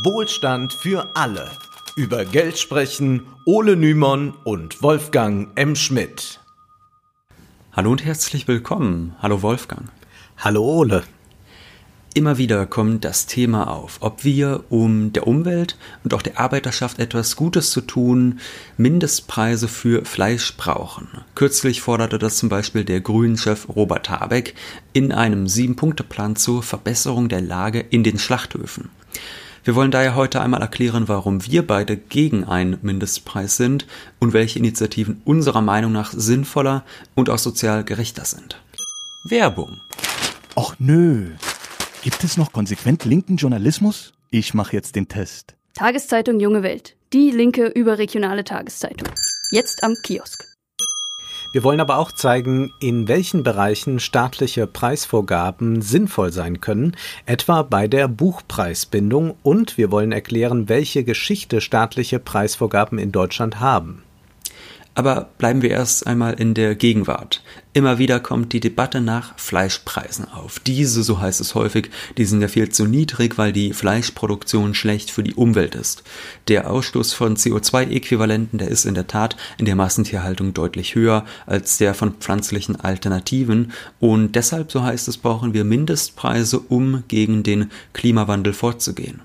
Wohlstand für alle. Über Geld sprechen Ole Nymon und Wolfgang M. Schmidt. Hallo und herzlich willkommen. Hallo Wolfgang. Hallo Ole. Immer wieder kommt das Thema auf, ob wir, um der Umwelt und auch der Arbeiterschaft etwas Gutes zu tun, Mindestpreise für Fleisch brauchen. Kürzlich forderte das zum Beispiel der Grünen-Chef Robert Habeck in einem Sieben-Punkte-Plan zur Verbesserung der Lage in den Schlachthöfen. Wir wollen daher heute einmal erklären, warum wir beide gegen einen Mindestpreis sind und welche Initiativen unserer Meinung nach sinnvoller und auch sozial gerechter sind. Werbung. Och nö. Gibt es noch konsequent linken Journalismus? Ich mache jetzt den Test. Tageszeitung Junge Welt. Die linke überregionale Tageszeitung. Jetzt am Kiosk. Wir wollen aber auch zeigen, in welchen Bereichen staatliche Preisvorgaben sinnvoll sein können, etwa bei der Buchpreisbindung, und wir wollen erklären, welche Geschichte staatliche Preisvorgaben in Deutschland haben. Aber bleiben wir erst einmal in der Gegenwart. Immer wieder kommt die Debatte nach Fleischpreisen auf. Diese, so heißt es häufig, die sind ja viel zu niedrig, weil die Fleischproduktion schlecht für die Umwelt ist. Der Ausstoß von CO2-Äquivalenten, der ist in der Tat in der Massentierhaltung deutlich höher als der von pflanzlichen Alternativen. Und deshalb, so heißt es, brauchen wir Mindestpreise, um gegen den Klimawandel vorzugehen.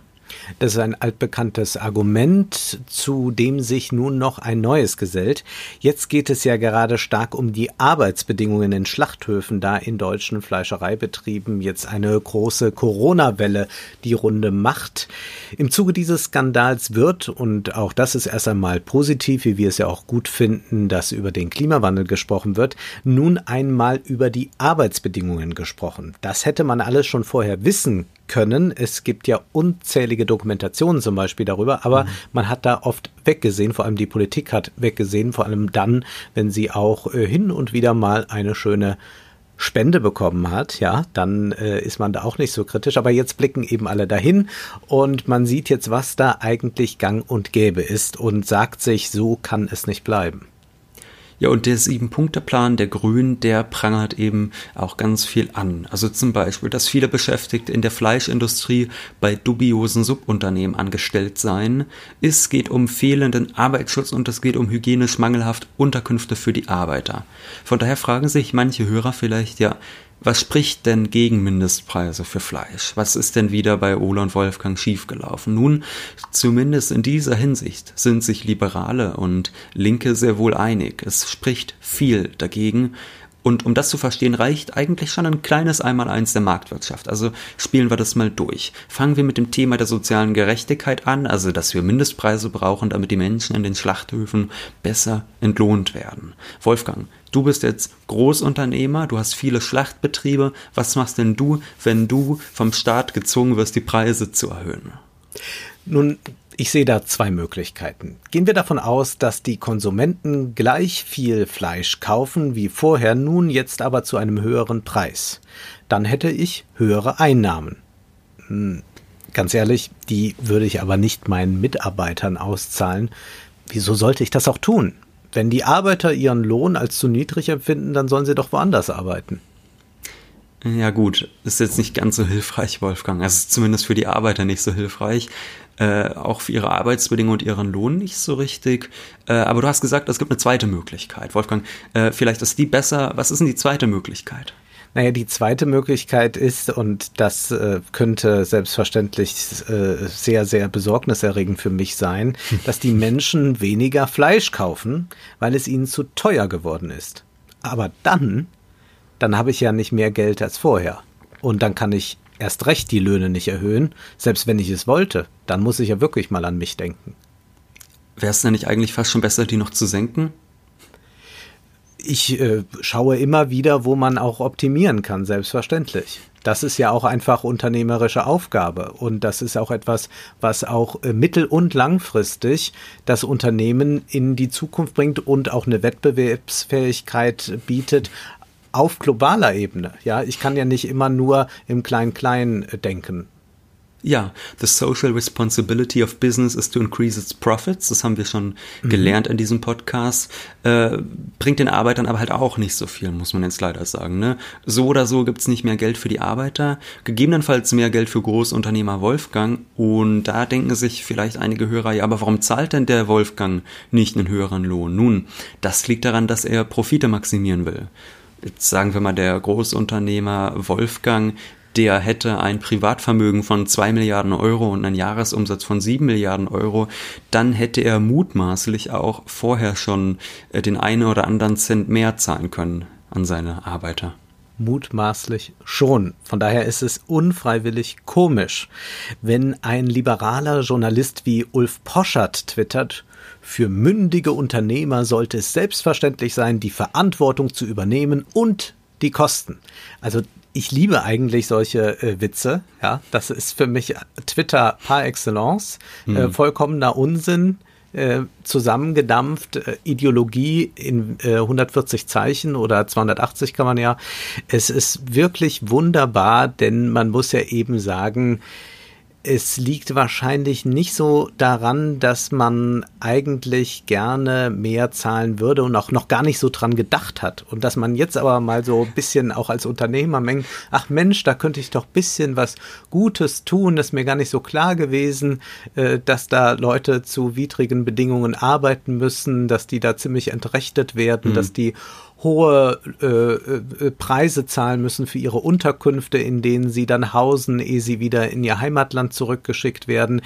Das ist ein altbekanntes Argument, zu dem sich nun noch ein neues gesellt. Jetzt geht es ja gerade stark um die Arbeitsbedingungen in Schlachthöfen, da in deutschen Fleischereibetrieben jetzt eine große Corona-Welle die Runde macht. Im Zuge dieses Skandals wird, und auch das ist erst einmal positiv, wie wir es ja auch gut finden, dass über den Klimawandel gesprochen wird, nun einmal über die Arbeitsbedingungen gesprochen. Das hätte man alles schon vorher wissen können. Es gibt ja unzählige Dokumentationen zum Beispiel darüber, aber mhm. man hat da oft weggesehen, vor allem die Politik hat weggesehen, vor allem dann, wenn sie auch äh, hin und wieder mal eine schöne Spende bekommen hat, ja, dann äh, ist man da auch nicht so kritisch. Aber jetzt blicken eben alle dahin und man sieht jetzt, was da eigentlich gang und gäbe ist und sagt sich, so kann es nicht bleiben. Ja, und der Sieben-Punkte-Plan der Grünen, der prangert eben auch ganz viel an. Also zum Beispiel, dass viele Beschäftigte in der Fleischindustrie bei dubiosen Subunternehmen angestellt seien. Es geht um fehlenden Arbeitsschutz und es geht um hygienisch mangelhaft Unterkünfte für die Arbeiter. Von daher fragen sich manche Hörer vielleicht, ja, was spricht denn gegen Mindestpreise für Fleisch? Was ist denn wieder bei Ola und Wolfgang schiefgelaufen? Nun, zumindest in dieser Hinsicht sind sich Liberale und Linke sehr wohl einig. Es spricht viel dagegen, und um das zu verstehen, reicht eigentlich schon ein kleines Einmaleins der Marktwirtschaft. Also spielen wir das mal durch. Fangen wir mit dem Thema der sozialen Gerechtigkeit an, also dass wir Mindestpreise brauchen, damit die Menschen in den Schlachthöfen besser entlohnt werden. Wolfgang, du bist jetzt Großunternehmer, du hast viele Schlachtbetriebe. Was machst denn du, wenn du vom Staat gezwungen wirst, die Preise zu erhöhen? Nun, ich sehe da zwei Möglichkeiten. Gehen wir davon aus, dass die Konsumenten gleich viel Fleisch kaufen wie vorher, nun jetzt aber zu einem höheren Preis. Dann hätte ich höhere Einnahmen. Hm, ganz ehrlich, die würde ich aber nicht meinen Mitarbeitern auszahlen. Wieso sollte ich das auch tun? Wenn die Arbeiter ihren Lohn als zu niedrig empfinden, dann sollen sie doch woanders arbeiten. Ja gut, ist jetzt nicht ganz so hilfreich, Wolfgang. Also zumindest für die Arbeiter nicht so hilfreich äh, auch für ihre Arbeitsbedingungen und ihren Lohn nicht so richtig. Äh, aber du hast gesagt, es gibt eine zweite Möglichkeit. Wolfgang, äh, vielleicht ist die besser. Was ist denn die zweite Möglichkeit? Naja, die zweite Möglichkeit ist, und das äh, könnte selbstverständlich äh, sehr, sehr besorgniserregend für mich sein, dass die Menschen weniger Fleisch kaufen, weil es ihnen zu teuer geworden ist. Aber dann, dann habe ich ja nicht mehr Geld als vorher. Und dann kann ich erst recht die Löhne nicht erhöhen, selbst wenn ich es wollte. Dann muss ich ja wirklich mal an mich denken. Wäre es denn nicht eigentlich fast schon besser, die noch zu senken? Ich äh, schaue immer wieder, wo man auch optimieren kann, selbstverständlich. Das ist ja auch einfach unternehmerische Aufgabe und das ist auch etwas, was auch äh, mittel- und langfristig das Unternehmen in die Zukunft bringt und auch eine Wettbewerbsfähigkeit bietet, auf globaler Ebene. Ja, ich kann ja nicht immer nur im Klein-Klein äh, denken. Ja, the social responsibility of business is to increase its profits. Das haben wir schon mhm. gelernt in diesem Podcast. Äh, bringt den Arbeitern aber halt auch nicht so viel, muss man jetzt leider sagen. Ne? So oder so gibt's nicht mehr Geld für die Arbeiter, gegebenenfalls mehr Geld für Großunternehmer Wolfgang. Und da denken sich vielleicht einige Hörer, ja, aber warum zahlt denn der Wolfgang nicht einen höheren Lohn? Nun, das liegt daran, dass er Profite maximieren will jetzt sagen wir mal der Großunternehmer Wolfgang der hätte ein Privatvermögen von zwei Milliarden Euro und einen Jahresumsatz von sieben Milliarden Euro, dann hätte er mutmaßlich auch vorher schon äh, den einen oder anderen Cent mehr zahlen können an seine Arbeiter. Mutmaßlich schon. Von daher ist es unfreiwillig komisch, wenn ein liberaler Journalist wie Ulf Poschert twittert, für mündige Unternehmer sollte es selbstverständlich sein, die Verantwortung zu übernehmen und die Kosten. Also ich liebe eigentlich solche äh, Witze. Ja, das ist für mich Twitter par excellence. Hm. Äh, vollkommener Unsinn. Äh, zusammengedampft, äh, Ideologie in äh, 140 Zeichen oder 280 kann man ja. Es ist wirklich wunderbar, denn man muss ja eben sagen, es liegt wahrscheinlich nicht so daran, dass man eigentlich gerne mehr zahlen würde und auch noch gar nicht so dran gedacht hat. Und dass man jetzt aber mal so ein bisschen auch als Unternehmer mengt, ach Mensch, da könnte ich doch ein bisschen was Gutes tun. Das ist mir gar nicht so klar gewesen, äh, dass da Leute zu widrigen Bedingungen arbeiten müssen, dass die da ziemlich entrechtet werden, mhm. dass die hohe äh, äh, Preise zahlen müssen für ihre Unterkünfte, in denen sie dann hausen, ehe sie wieder in ihr Heimatland zurückgeschickt werden.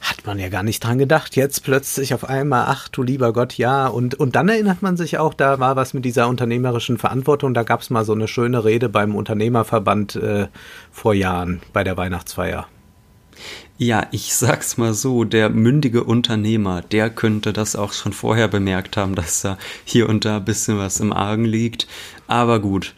Hat man ja gar nicht dran gedacht. Jetzt plötzlich auf einmal, ach du lieber Gott, ja. Und, und dann erinnert man sich auch, da war was mit dieser unternehmerischen Verantwortung. Da gab es mal so eine schöne Rede beim Unternehmerverband äh, vor Jahren bei der Weihnachtsfeier. Ja, ich sag's mal so, der mündige Unternehmer, der könnte das auch schon vorher bemerkt haben, dass da hier und da ein bisschen was im Argen liegt. Aber gut,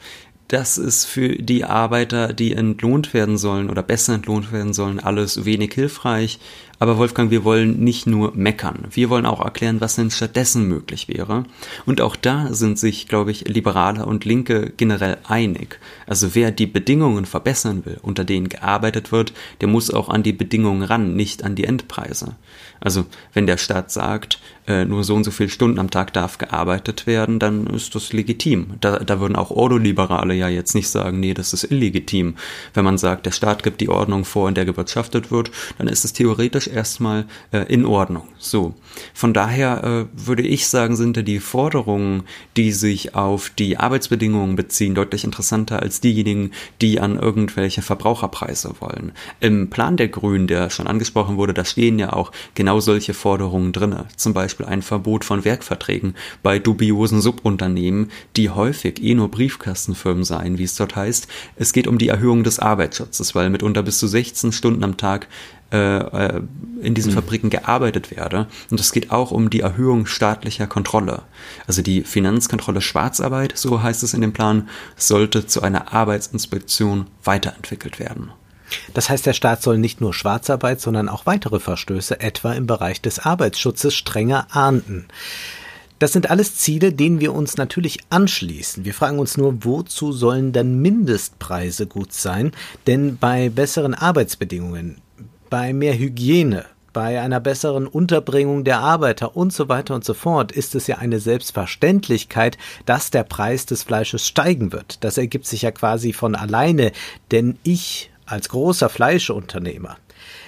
das ist für die Arbeiter, die entlohnt werden sollen oder besser entlohnt werden sollen, alles wenig hilfreich. Aber Wolfgang, wir wollen nicht nur meckern. Wir wollen auch erklären, was denn stattdessen möglich wäre. Und auch da sind sich, glaube ich, Liberale und Linke generell einig. Also wer die Bedingungen verbessern will, unter denen gearbeitet wird, der muss auch an die Bedingungen ran, nicht an die Endpreise. Also wenn der Staat sagt, äh, nur so und so viele Stunden am Tag darf gearbeitet werden, dann ist das legitim. Da, da würden auch Ordoliberale ja jetzt nicht sagen, nee, das ist illegitim. Wenn man sagt, der Staat gibt die Ordnung vor, in der gewirtschaftet wird, dann ist es theoretisch erstmal äh, in Ordnung. So. Von daher äh, würde ich sagen, sind die Forderungen, die sich auf die Arbeitsbedingungen beziehen, deutlich interessanter als diejenigen, die an irgendwelche Verbraucherpreise wollen. Im Plan der Grünen, der schon angesprochen wurde, da stehen ja auch genau solche Forderungen drinne. Zum Beispiel ein Verbot von Werkverträgen bei dubiosen Subunternehmen, die häufig eh nur Briefkastenfirmen seien, wie es dort heißt. Es geht um die Erhöhung des Arbeitsschutzes, weil mitunter bis zu 16 Stunden am Tag äh, äh, in diesen mhm. Fabriken gearbeitet werde. Und es geht auch um die Erhöhung staatlicher Kontrolle. Also die Finanzkontrolle Schwarzarbeit, so heißt es in dem Plan, sollte zu einer Arbeitsinspektion weiterentwickelt werden. Das heißt, der Staat soll nicht nur Schwarzarbeit, sondern auch weitere Verstöße, etwa im Bereich des Arbeitsschutzes, strenger ahnden. Das sind alles Ziele, denen wir uns natürlich anschließen. Wir fragen uns nur, wozu sollen denn Mindestpreise gut sein? Denn bei besseren Arbeitsbedingungen, bei mehr Hygiene, bei einer besseren Unterbringung der Arbeiter und so weiter und so fort ist es ja eine Selbstverständlichkeit, dass der Preis des Fleisches steigen wird. Das ergibt sich ja quasi von alleine, denn ich als großer Fleischunternehmer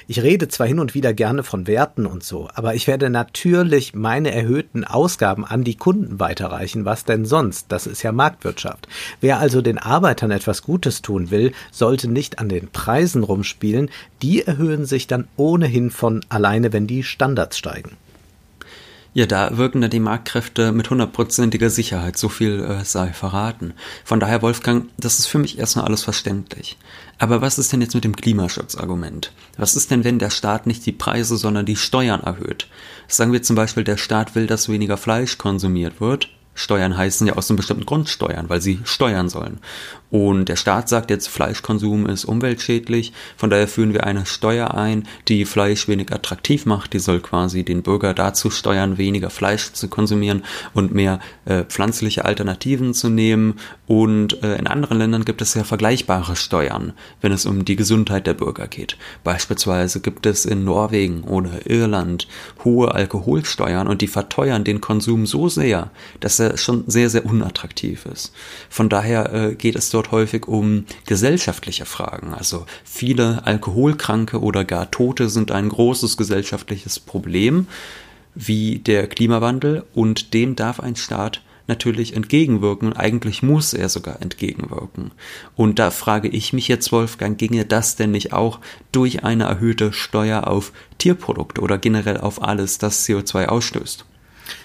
ich rede zwar hin und wieder gerne von Werten und so, aber ich werde natürlich meine erhöhten Ausgaben an die Kunden weiterreichen. Was denn sonst? Das ist ja Marktwirtschaft. Wer also den Arbeitern etwas Gutes tun will, sollte nicht an den Preisen rumspielen. Die erhöhen sich dann ohnehin von alleine, wenn die Standards steigen. Ja, da wirken dann die Marktkräfte mit hundertprozentiger Sicherheit, so viel äh, sei verraten. Von daher, Wolfgang, das ist für mich erstmal alles verständlich. Aber was ist denn jetzt mit dem Klimaschutzargument? Was ist denn, wenn der Staat nicht die Preise, sondern die Steuern erhöht? Sagen wir zum Beispiel, der Staat will, dass weniger Fleisch konsumiert wird. Steuern heißen ja aus einem bestimmten Grund Steuern, weil sie steuern sollen. Und der Staat sagt jetzt, Fleischkonsum ist umweltschädlich, von daher führen wir eine Steuer ein, die Fleisch wenig attraktiv macht. Die soll quasi den Bürger dazu steuern, weniger Fleisch zu konsumieren und mehr äh, pflanzliche Alternativen zu nehmen. Und äh, in anderen Ländern gibt es ja vergleichbare Steuern, wenn es um die Gesundheit der Bürger geht. Beispielsweise gibt es in Norwegen oder Irland hohe Alkoholsteuern und die verteuern den Konsum so sehr, dass er schon sehr, sehr unattraktiv ist. Von daher äh, geht es dort dort häufig um gesellschaftliche Fragen. Also viele Alkoholkranke oder gar Tote sind ein großes gesellschaftliches Problem, wie der Klimawandel, und dem darf ein Staat natürlich entgegenwirken eigentlich muss er sogar entgegenwirken. Und da frage ich mich jetzt, Wolfgang, ginge das denn nicht auch durch eine erhöhte Steuer auf Tierprodukte oder generell auf alles, das CO2 ausstößt?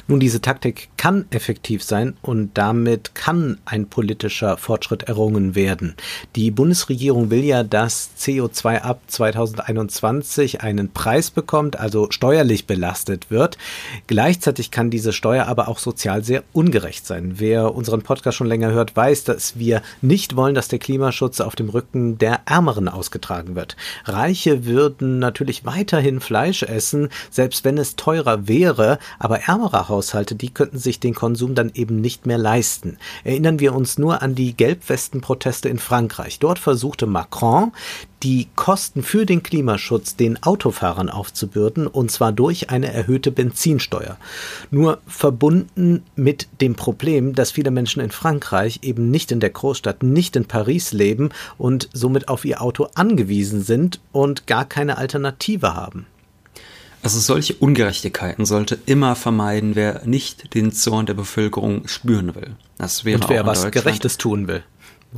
Nun, diese Taktik kann effektiv sein und damit kann ein politischer Fortschritt errungen werden. Die Bundesregierung will ja, dass CO2 ab 2021 einen Preis bekommt, also steuerlich belastet wird. Gleichzeitig kann diese Steuer aber auch sozial sehr ungerecht sein. Wer unseren Podcast schon länger hört, weiß, dass wir nicht wollen, dass der Klimaschutz auf dem Rücken der Ärmeren ausgetragen wird. Reiche würden natürlich weiterhin Fleisch essen, selbst wenn es teurer wäre, aber ärmere Haushalte, die könnten sich den Konsum dann eben nicht mehr leisten. Erinnern wir uns nur an die Gelbwesten-Proteste in Frankreich. Dort versuchte Macron, die Kosten für den Klimaschutz den Autofahrern aufzubürden, und zwar durch eine erhöhte Benzinsteuer. Nur verbunden mit dem Problem, dass viele Menschen in Frankreich eben nicht in der Großstadt, nicht in Paris leben und somit auf ihr Auto angewiesen sind und gar keine Alternative haben. Also solche Ungerechtigkeiten sollte immer vermeiden, wer nicht den Zorn der Bevölkerung spüren will. Das wäre Und wer was Gerechtes tun will.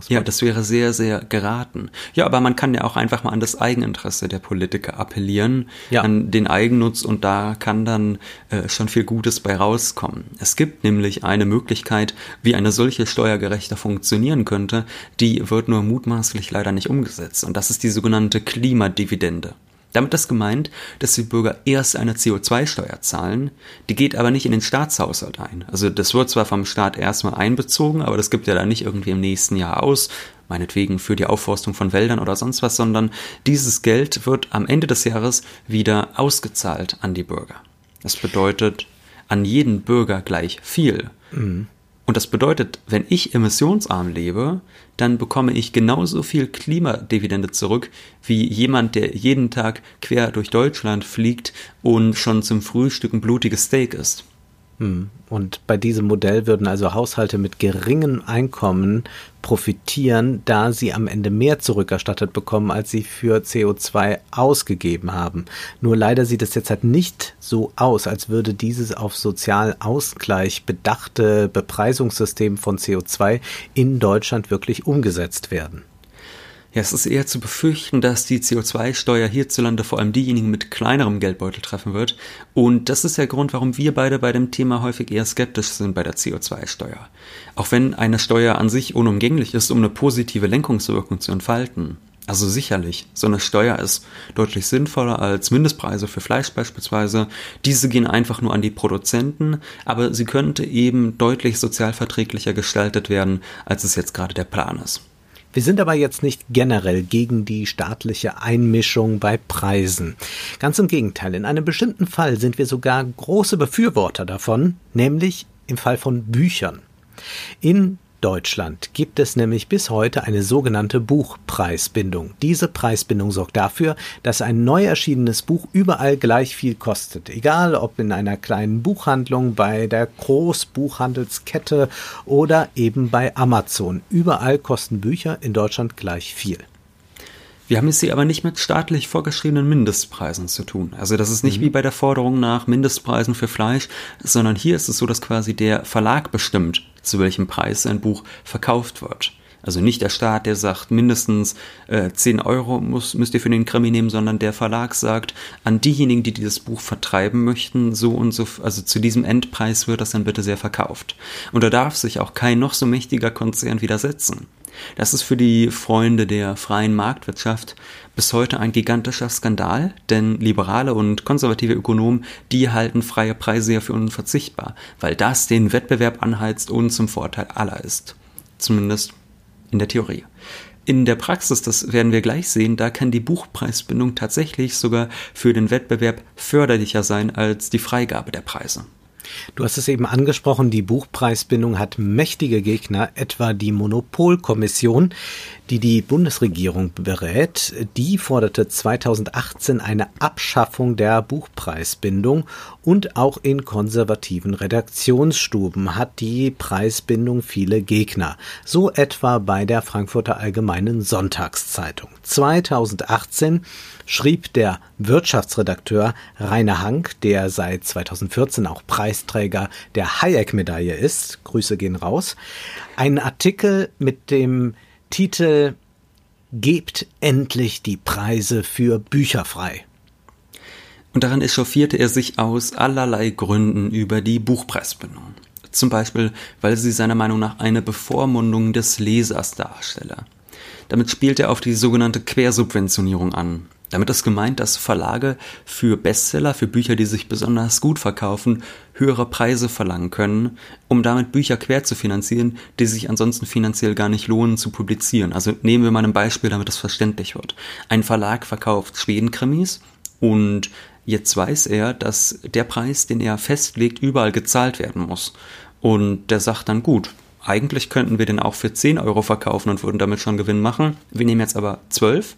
Ja, das wäre sehr, sehr geraten. Ja, aber man kann ja auch einfach mal an das Eigeninteresse der Politiker appellieren, ja. an den Eigennutz und da kann dann äh, schon viel Gutes bei rauskommen. Es gibt nämlich eine Möglichkeit, wie eine solche Steuergerechte funktionieren könnte, die wird nur mutmaßlich leider nicht umgesetzt und das ist die sogenannte Klimadividende. Damit ist gemeint, dass die Bürger erst eine CO2-Steuer zahlen, die geht aber nicht in den Staatshaushalt ein. Also das wird zwar vom Staat erstmal einbezogen, aber das gibt ja dann nicht irgendwie im nächsten Jahr aus, meinetwegen für die Aufforstung von Wäldern oder sonst was, sondern dieses Geld wird am Ende des Jahres wieder ausgezahlt an die Bürger. Das bedeutet an jeden Bürger gleich viel. Mhm. Und das bedeutet, wenn ich emissionsarm lebe, dann bekomme ich genauso viel Klimadividende zurück wie jemand, der jeden Tag quer durch Deutschland fliegt und schon zum Frühstück ein blutiges Steak isst. Hm. Und bei diesem Modell würden also Haushalte mit geringem Einkommen profitieren, da sie am Ende mehr zurückerstattet bekommen, als sie für CO2 ausgegeben haben. Nur leider sieht es jetzt halt nicht so aus, als würde dieses auf Sozialausgleich bedachte Bepreisungssystem von CO2 in Deutschland wirklich umgesetzt werden. Ja, es ist eher zu befürchten, dass die CO2-Steuer hierzulande vor allem diejenigen mit kleinerem Geldbeutel treffen wird. Und das ist der Grund, warum wir beide bei dem Thema häufig eher skeptisch sind bei der CO2-Steuer. Auch wenn eine Steuer an sich unumgänglich ist, um eine positive Lenkungswirkung zu entfalten. Also sicherlich, so eine Steuer ist deutlich sinnvoller als Mindestpreise für Fleisch beispielsweise. Diese gehen einfach nur an die Produzenten, aber sie könnte eben deutlich sozialverträglicher gestaltet werden, als es jetzt gerade der Plan ist. Wir sind aber jetzt nicht generell gegen die staatliche Einmischung bei Preisen. Ganz im Gegenteil, in einem bestimmten Fall sind wir sogar große Befürworter davon, nämlich im Fall von Büchern. In Deutschland gibt es nämlich bis heute eine sogenannte Buchpreisbindung. Diese Preisbindung sorgt dafür, dass ein neu erschienenes Buch überall gleich viel kostet. Egal ob in einer kleinen Buchhandlung, bei der Großbuchhandelskette oder eben bei Amazon. Überall kosten Bücher in Deutschland gleich viel. Wir haben es hier aber nicht mit staatlich vorgeschriebenen Mindestpreisen zu tun. Also das ist nicht mhm. wie bei der Forderung nach Mindestpreisen für Fleisch, sondern hier ist es so, dass quasi der Verlag bestimmt, zu welchem Preis ein Buch verkauft wird. Also nicht der Staat, der sagt, mindestens äh, 10 Euro muss, müsst ihr für den Krimi nehmen, sondern der Verlag sagt, an diejenigen, die dieses Buch vertreiben möchten, so und so, also zu diesem Endpreis wird das dann bitte sehr verkauft. Und da darf sich auch kein noch so mächtiger Konzern widersetzen. Das ist für die Freunde der freien Marktwirtschaft bis heute ein gigantischer Skandal, denn liberale und konservative Ökonomen, die halten freie Preise ja für unverzichtbar, weil das den Wettbewerb anheizt und zum Vorteil aller ist. Zumindest in der Theorie. In der Praxis, das werden wir gleich sehen, da kann die Buchpreisbindung tatsächlich sogar für den Wettbewerb förderlicher sein als die Freigabe der Preise. Du hast es eben angesprochen, die Buchpreisbindung hat mächtige Gegner, etwa die Monopolkommission, die die Bundesregierung berät. Die forderte 2018 eine Abschaffung der Buchpreisbindung und auch in konservativen Redaktionsstuben hat die Preisbindung viele Gegner. So etwa bei der Frankfurter Allgemeinen Sonntagszeitung. 2018 schrieb der Wirtschaftsredakteur Rainer Hank, der seit 2014 auch Preisträger der Hayek-Medaille ist, Grüße gehen raus, einen Artikel mit dem Titel Gebt endlich die Preise für Bücher frei. Und daran echauffierte er sich aus allerlei Gründen über die Buchpreisbindung. Zum Beispiel, weil sie seiner Meinung nach eine Bevormundung des Lesers darstelle. Damit spielt er auf die sogenannte Quersubventionierung an. Damit ist gemeint, dass Verlage für Bestseller, für Bücher, die sich besonders gut verkaufen, höhere Preise verlangen können, um damit Bücher quer zu finanzieren, die sich ansonsten finanziell gar nicht lohnen zu publizieren. Also nehmen wir mal ein Beispiel, damit das verständlich wird. Ein Verlag verkauft Schwedenkrimis und jetzt weiß er, dass der Preis, den er festlegt, überall gezahlt werden muss. Und der sagt dann, gut, eigentlich könnten wir den auch für 10 Euro verkaufen und würden damit schon Gewinn machen. Wir nehmen jetzt aber 12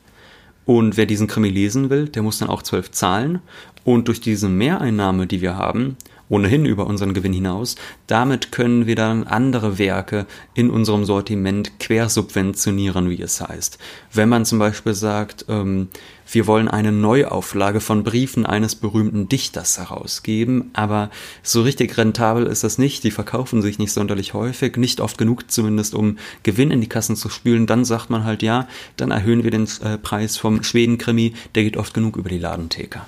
und wer diesen Krimi lesen will, der muss dann auch zwölf zahlen. Und durch diese Mehreinnahme, die wir haben, ohnehin über unseren Gewinn hinaus, damit können wir dann andere Werke in unserem Sortiment quersubventionieren, wie es heißt. Wenn man zum Beispiel sagt, ähm, wir wollen eine Neuauflage von Briefen eines berühmten Dichters herausgeben, aber so richtig rentabel ist das nicht, die verkaufen sich nicht sonderlich häufig, nicht oft genug zumindest, um Gewinn in die Kassen zu spülen, dann sagt man halt ja, dann erhöhen wir den äh, Preis vom Schwedenkrimi, der geht oft genug über die Ladentheke.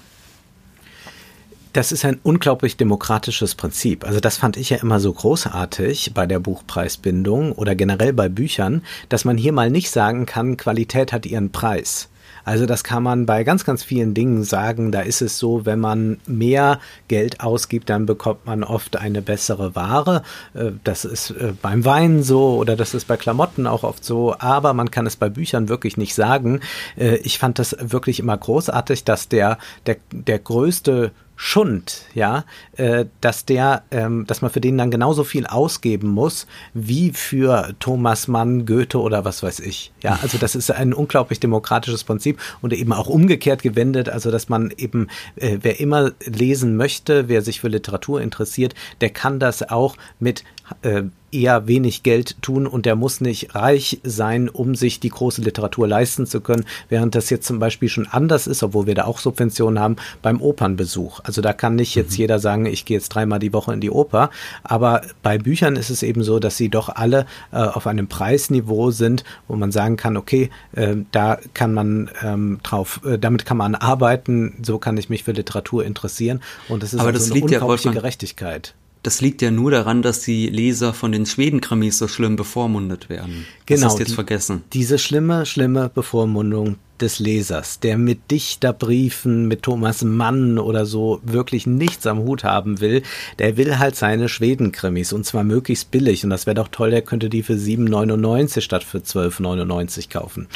Das ist ein unglaublich demokratisches Prinzip. Also das fand ich ja immer so großartig bei der Buchpreisbindung oder generell bei Büchern, dass man hier mal nicht sagen kann, Qualität hat ihren Preis. Also das kann man bei ganz, ganz vielen Dingen sagen. Da ist es so, wenn man mehr Geld ausgibt, dann bekommt man oft eine bessere Ware. Äh, das ist äh, beim Wein so oder das ist bei Klamotten auch oft so. Aber man kann es bei Büchern wirklich nicht sagen. Äh, ich fand das wirklich immer großartig, dass der, der, der größte Schund, ja, äh, dass der, ähm, dass man für den dann genauso viel ausgeben muss wie für Thomas Mann, Goethe oder was weiß ich. Ja, also das ist ein unglaublich demokratisches Prinzip und eben auch umgekehrt gewendet, also dass man eben, äh, wer immer lesen möchte, wer sich für Literatur interessiert, der kann das auch mit äh, eher wenig Geld tun und der muss nicht reich sein, um sich die große Literatur leisten zu können, während das jetzt zum Beispiel schon anders ist, obwohl wir da auch Subventionen haben, beim Opernbesuch. Also da kann nicht jetzt mhm. jeder sagen, ich gehe jetzt dreimal die Woche in die Oper, aber bei Büchern ist es eben so, dass sie doch alle äh, auf einem Preisniveau sind, wo man sagen kann, okay, äh, da kann man ähm, drauf, äh, damit kann man arbeiten, so kann ich mich für Literatur interessieren und das ist aber also das eine unglaubliche ja, Gerechtigkeit. Das liegt ja nur daran, dass die Leser von den Schweden-Krimis so schlimm bevormundet werden. Genau. Das hast du jetzt die, vergessen. Diese schlimme, schlimme Bevormundung, des Lesers, der mit Dichterbriefen, mit Thomas Mann oder so wirklich nichts am Hut haben will, der will halt seine Schwedenkrimis und zwar möglichst billig und das wäre doch toll, der könnte die für 7,99 statt für 12,99 kaufen.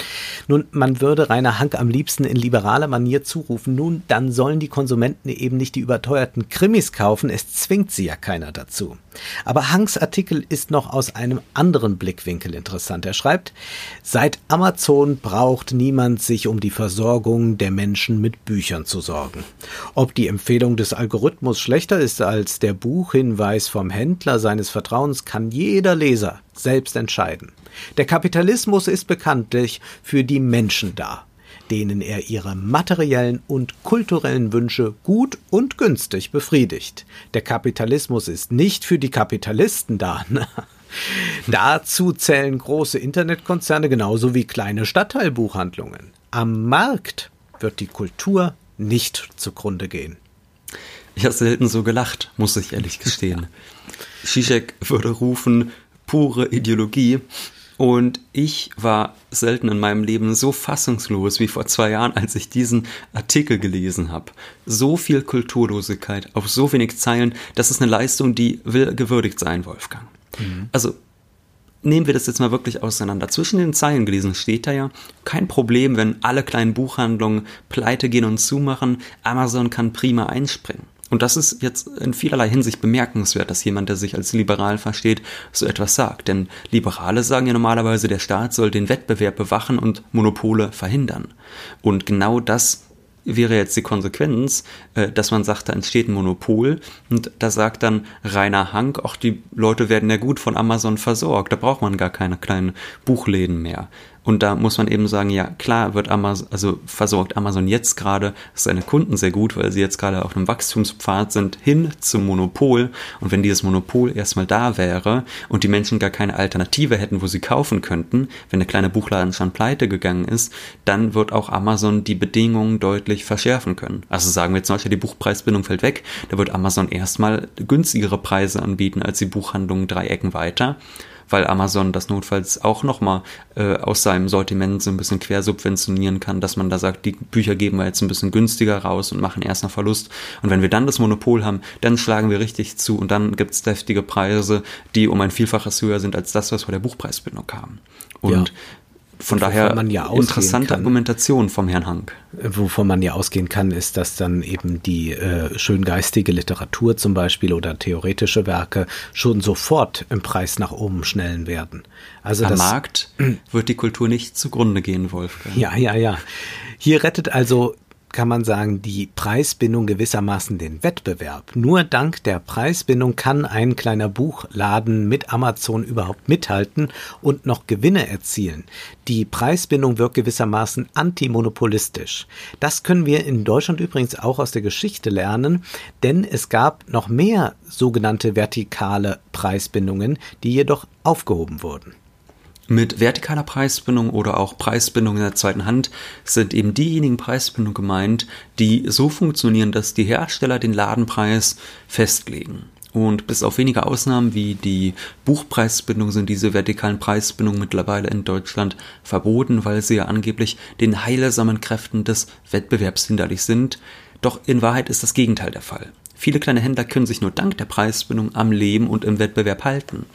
Nun, man würde Rainer Hank am liebsten in liberaler Manier zurufen, nun, dann sollen die Konsumenten eben nicht die überteuerten Krimis kaufen, es zwingt sie ja keiner dazu. Aber Hanks Artikel ist noch aus einem anderen Blickwinkel interessant. Er schreibt, seit Amazon braucht niemand sich um die Versorgung der Menschen mit Büchern zu sorgen. Ob die Empfehlung des Algorithmus schlechter ist als der Buchhinweis vom Händler seines Vertrauens, kann jeder Leser selbst entscheiden. Der Kapitalismus ist bekanntlich für die Menschen da denen er ihre materiellen und kulturellen Wünsche gut und günstig befriedigt. Der Kapitalismus ist nicht für die Kapitalisten da. Dazu zählen große Internetkonzerne genauso wie kleine Stadtteilbuchhandlungen. Am Markt wird die Kultur nicht zugrunde gehen. Ich habe selten so gelacht, muss ich ehrlich gestehen. Zizek würde rufen, pure Ideologie. Und ich war selten in meinem Leben so fassungslos wie vor zwei Jahren, als ich diesen Artikel gelesen habe. So viel Kulturlosigkeit auf so wenig Zeilen, das ist eine Leistung, die will gewürdigt sein, Wolfgang. Mhm. Also nehmen wir das jetzt mal wirklich auseinander. Zwischen den Zeilen gelesen steht da ja, kein Problem, wenn alle kleinen Buchhandlungen pleite gehen und zumachen. Amazon kann prima einspringen. Und das ist jetzt in vielerlei Hinsicht bemerkenswert, dass jemand, der sich als liberal versteht, so etwas sagt. Denn Liberale sagen ja normalerweise, der Staat soll den Wettbewerb bewachen und Monopole verhindern. Und genau das wäre jetzt die Konsequenz, äh, dass man sagt, da entsteht ein Monopol und da sagt dann Rainer Hank, auch die Leute werden ja gut von Amazon versorgt, da braucht man gar keine kleinen Buchläden mehr. Und da muss man eben sagen, ja klar wird Amazon, also versorgt Amazon jetzt gerade seine Kunden sehr gut, weil sie jetzt gerade auf einem Wachstumspfad sind hin zum Monopol. Und wenn dieses Monopol erstmal da wäre und die Menschen gar keine Alternative hätten, wo sie kaufen könnten, wenn der kleine Buchladen schon pleite gegangen ist, dann wird auch Amazon die Bedingungen deutlich verschärfen können. Also sagen wir zum Beispiel, die Buchpreisbindung fällt weg, da wird Amazon erstmal günstigere Preise anbieten als die Buchhandlungen drei Ecken weiter weil Amazon das notfalls auch nochmal äh, aus seinem Sortiment so ein bisschen quersubventionieren kann, dass man da sagt, die Bücher geben wir jetzt ein bisschen günstiger raus und machen erst noch Verlust. Und wenn wir dann das Monopol haben, dann schlagen wir richtig zu und dann gibt es deftige Preise, die um ein Vielfaches höher sind als das, was wir der Buchpreisbindung haben. Und ja. Von daher ja interessante kann, Argumentation vom Herrn Hank. Wovon man ja ausgehen kann, ist, dass dann eben die äh, schöngeistige Literatur zum Beispiel oder theoretische Werke schon sofort im Preis nach oben schnellen werden. Also Am das, Markt wird die Kultur nicht zugrunde gehen, Wolfgang. Ja, ja, ja. Hier rettet also kann man sagen, die Preisbindung gewissermaßen den Wettbewerb. Nur dank der Preisbindung kann ein kleiner Buchladen mit Amazon überhaupt mithalten und noch Gewinne erzielen. Die Preisbindung wirkt gewissermaßen antimonopolistisch. Das können wir in Deutschland übrigens auch aus der Geschichte lernen, denn es gab noch mehr sogenannte vertikale Preisbindungen, die jedoch aufgehoben wurden. Mit vertikaler Preisbindung oder auch Preisbindung in der zweiten Hand sind eben diejenigen Preisbindungen gemeint, die so funktionieren, dass die Hersteller den Ladenpreis festlegen. Und bis auf wenige Ausnahmen wie die Buchpreisbindung sind diese vertikalen Preisbindungen mittlerweile in Deutschland verboten, weil sie ja angeblich den heilsamen Kräften des Wettbewerbs hinderlich sind. Doch in Wahrheit ist das Gegenteil der Fall. Viele kleine Händler können sich nur dank der Preisbindung am Leben und im Wettbewerb halten.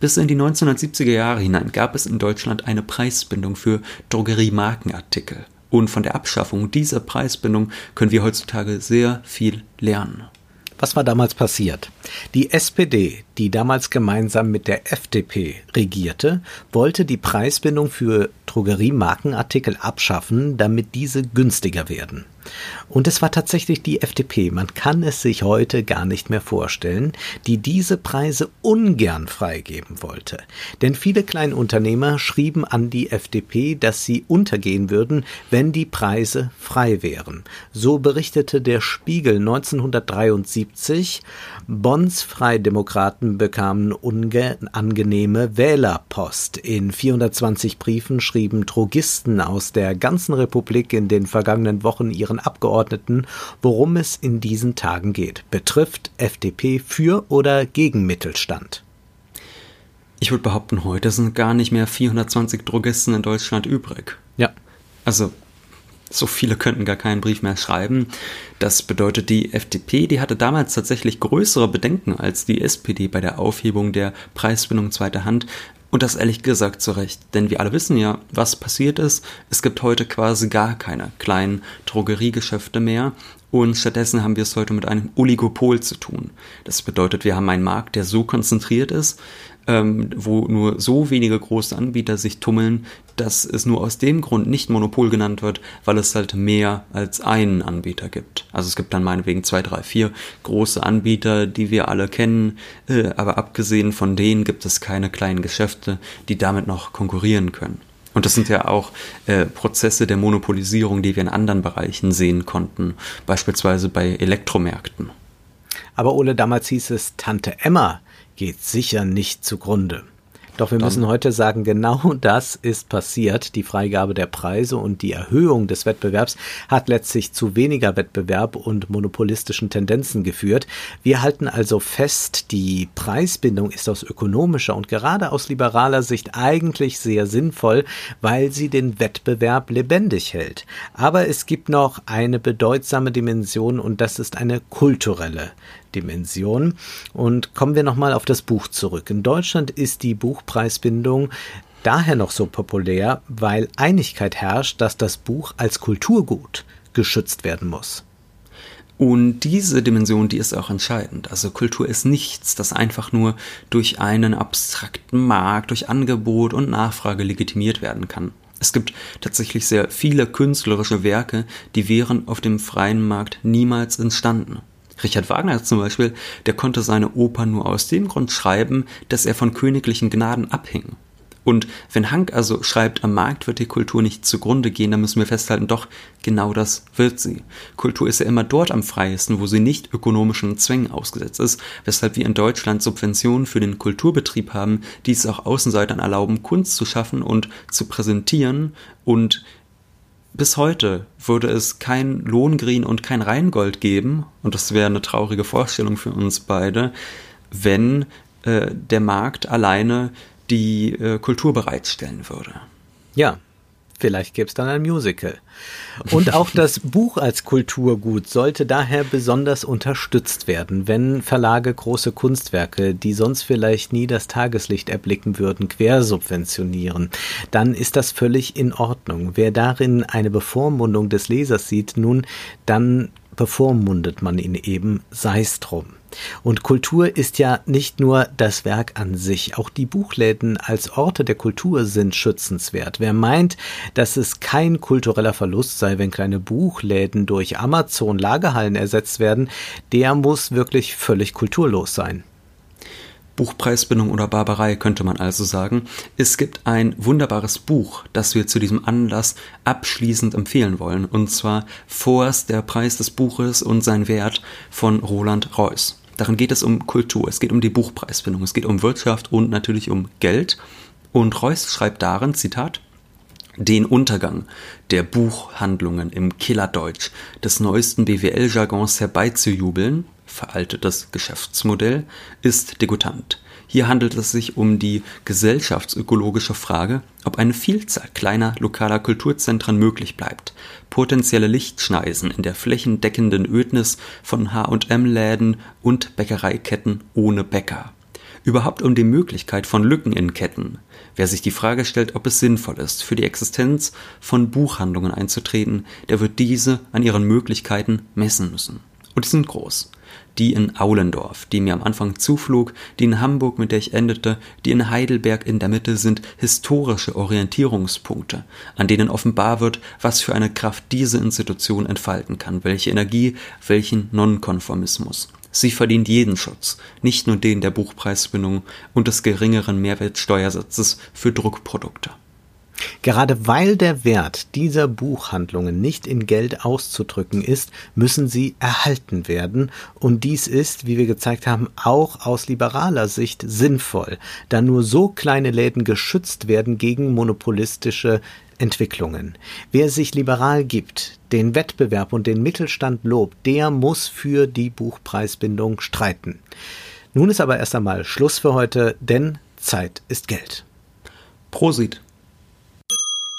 Bis in die 1970er Jahre hinein gab es in Deutschland eine Preisbindung für Drogeriemarkenartikel. Und von der Abschaffung dieser Preisbindung können wir heutzutage sehr viel lernen. Was war damals passiert? Die SPD, die damals gemeinsam mit der FDP regierte, wollte die Preisbindung für Drogeriemarkenartikel abschaffen, damit diese günstiger werden. Und es war tatsächlich die FDP, man kann es sich heute gar nicht mehr vorstellen, die diese Preise ungern freigeben wollte. Denn viele Kleinunternehmer schrieben an die FDP, dass sie untergehen würden, wenn die Preise frei wären. So berichtete der Spiegel 1973, Bonds Freidemokraten bekamen unangenehme Wählerpost. In 420 Briefen schrieben Drogisten aus der ganzen Republik in den vergangenen Wochen ihren Abgeordneten, worum es in diesen Tagen geht. Betrifft FDP für oder gegen Mittelstand? Ich würde behaupten, heute sind gar nicht mehr 420 Drogisten in Deutschland übrig. Ja. Also so viele könnten gar keinen Brief mehr schreiben. Das bedeutet, die FDP, die hatte damals tatsächlich größere Bedenken als die SPD bei der Aufhebung der Preisbindung zweiter Hand. Und das ehrlich gesagt zu Recht. Denn wir alle wissen ja, was passiert ist. Es gibt heute quasi gar keine kleinen Drogeriegeschäfte mehr. Und stattdessen haben wir es heute mit einem Oligopol zu tun. Das bedeutet, wir haben einen Markt, der so konzentriert ist, ähm, wo nur so wenige große Anbieter sich tummeln, dass es nur aus dem Grund nicht Monopol genannt wird, weil es halt mehr als einen Anbieter gibt. Also es gibt dann meinetwegen zwei, drei, vier große Anbieter, die wir alle kennen, äh, aber abgesehen von denen gibt es keine kleinen Geschäfte, die damit noch konkurrieren können. Und das sind ja auch äh, Prozesse der Monopolisierung, die wir in anderen Bereichen sehen konnten, beispielsweise bei Elektromärkten. Aber Ole, damals hieß es, Tante Emma geht sicher nicht zugrunde. Doch wir müssen heute sagen, genau das ist passiert. Die Freigabe der Preise und die Erhöhung des Wettbewerbs hat letztlich zu weniger Wettbewerb und monopolistischen Tendenzen geführt. Wir halten also fest, die Preisbindung ist aus ökonomischer und gerade aus liberaler Sicht eigentlich sehr sinnvoll, weil sie den Wettbewerb lebendig hält. Aber es gibt noch eine bedeutsame Dimension und das ist eine kulturelle Dimension. Und kommen wir nochmal auf das Buch zurück. In Deutschland ist die Buchpreisbindung daher noch so populär, weil Einigkeit herrscht, dass das Buch als Kulturgut geschützt werden muss. Und diese Dimension, die ist auch entscheidend. Also Kultur ist nichts, das einfach nur durch einen abstrakten Markt, durch Angebot und Nachfrage legitimiert werden kann. Es gibt tatsächlich sehr viele künstlerische Werke, die wären auf dem freien Markt niemals entstanden. Richard Wagner zum Beispiel, der konnte seine Oper nur aus dem Grund schreiben, dass er von königlichen Gnaden abhing. Und wenn Hank also schreibt, am Markt wird die Kultur nicht zugrunde gehen, dann müssen wir festhalten, doch genau das wird sie. Kultur ist ja immer dort am freiesten, wo sie nicht ökonomischen Zwängen ausgesetzt ist, weshalb wir in Deutschland Subventionen für den Kulturbetrieb haben, die es auch Außenseitern erlauben, Kunst zu schaffen und zu präsentieren und bis heute würde es kein Lohngrin und kein Rheingold geben, und das wäre eine traurige Vorstellung für uns beide, wenn äh, der Markt alleine die äh, Kultur bereitstellen würde. Ja, vielleicht gäbe es dann ein Musical. Und auch das Buch als Kulturgut sollte daher besonders unterstützt werden, wenn Verlage große Kunstwerke, die sonst vielleicht nie das Tageslicht erblicken würden, quersubventionieren. Dann ist das völlig in Ordnung. Wer darin eine Bevormundung des Lesers sieht, nun, dann bevormundet man ihn eben, sei's drum. Und Kultur ist ja nicht nur das Werk an sich, auch die Buchläden als Orte der Kultur sind schützenswert. Wer meint, dass es kein kultureller Verlust sei, wenn kleine Buchläden durch Amazon Lagerhallen ersetzt werden, der muss wirklich völlig kulturlos sein. Buchpreisbindung oder Barbarei könnte man also sagen. Es gibt ein wunderbares Buch, das wir zu diesem Anlass abschließend empfehlen wollen, und zwar Forst, der Preis des Buches und sein Wert von Roland Reuss. Darin geht es um Kultur, es geht um die Buchpreisbindung, es geht um Wirtschaft und natürlich um Geld. Und Reuss schreibt darin, Zitat, den Untergang der Buchhandlungen im Killerdeutsch des neuesten BWL-Jargons herbeizujubeln, veraltetes Geschäftsmodell, ist degutant. Hier handelt es sich um die gesellschaftsökologische Frage, ob eine Vielzahl kleiner lokaler Kulturzentren möglich bleibt, potenzielle Lichtschneisen in der flächendeckenden Ödnis von H&M-Läden und Bäckereiketten ohne Bäcker. Überhaupt um die Möglichkeit von Lücken in Ketten. Wer sich die Frage stellt, ob es sinnvoll ist, für die Existenz von Buchhandlungen einzutreten, der wird diese an ihren Möglichkeiten messen müssen. Und die sind groß die in Aulendorf, die mir am Anfang zuflog, die in Hamburg, mit der ich endete, die in Heidelberg in der Mitte sind historische Orientierungspunkte, an denen offenbar wird, was für eine Kraft diese Institution entfalten kann, welche Energie, welchen Nonkonformismus. Sie verdient jeden Schutz, nicht nur den der Buchpreisbindung und des geringeren Mehrwertsteuersatzes für Druckprodukte. Gerade weil der Wert dieser Buchhandlungen nicht in Geld auszudrücken ist, müssen sie erhalten werden, und dies ist, wie wir gezeigt haben, auch aus liberaler Sicht sinnvoll, da nur so kleine Läden geschützt werden gegen monopolistische Entwicklungen. Wer sich liberal gibt, den Wettbewerb und den Mittelstand lobt, der muss für die Buchpreisbindung streiten. Nun ist aber erst einmal Schluss für heute, denn Zeit ist Geld. Prosit.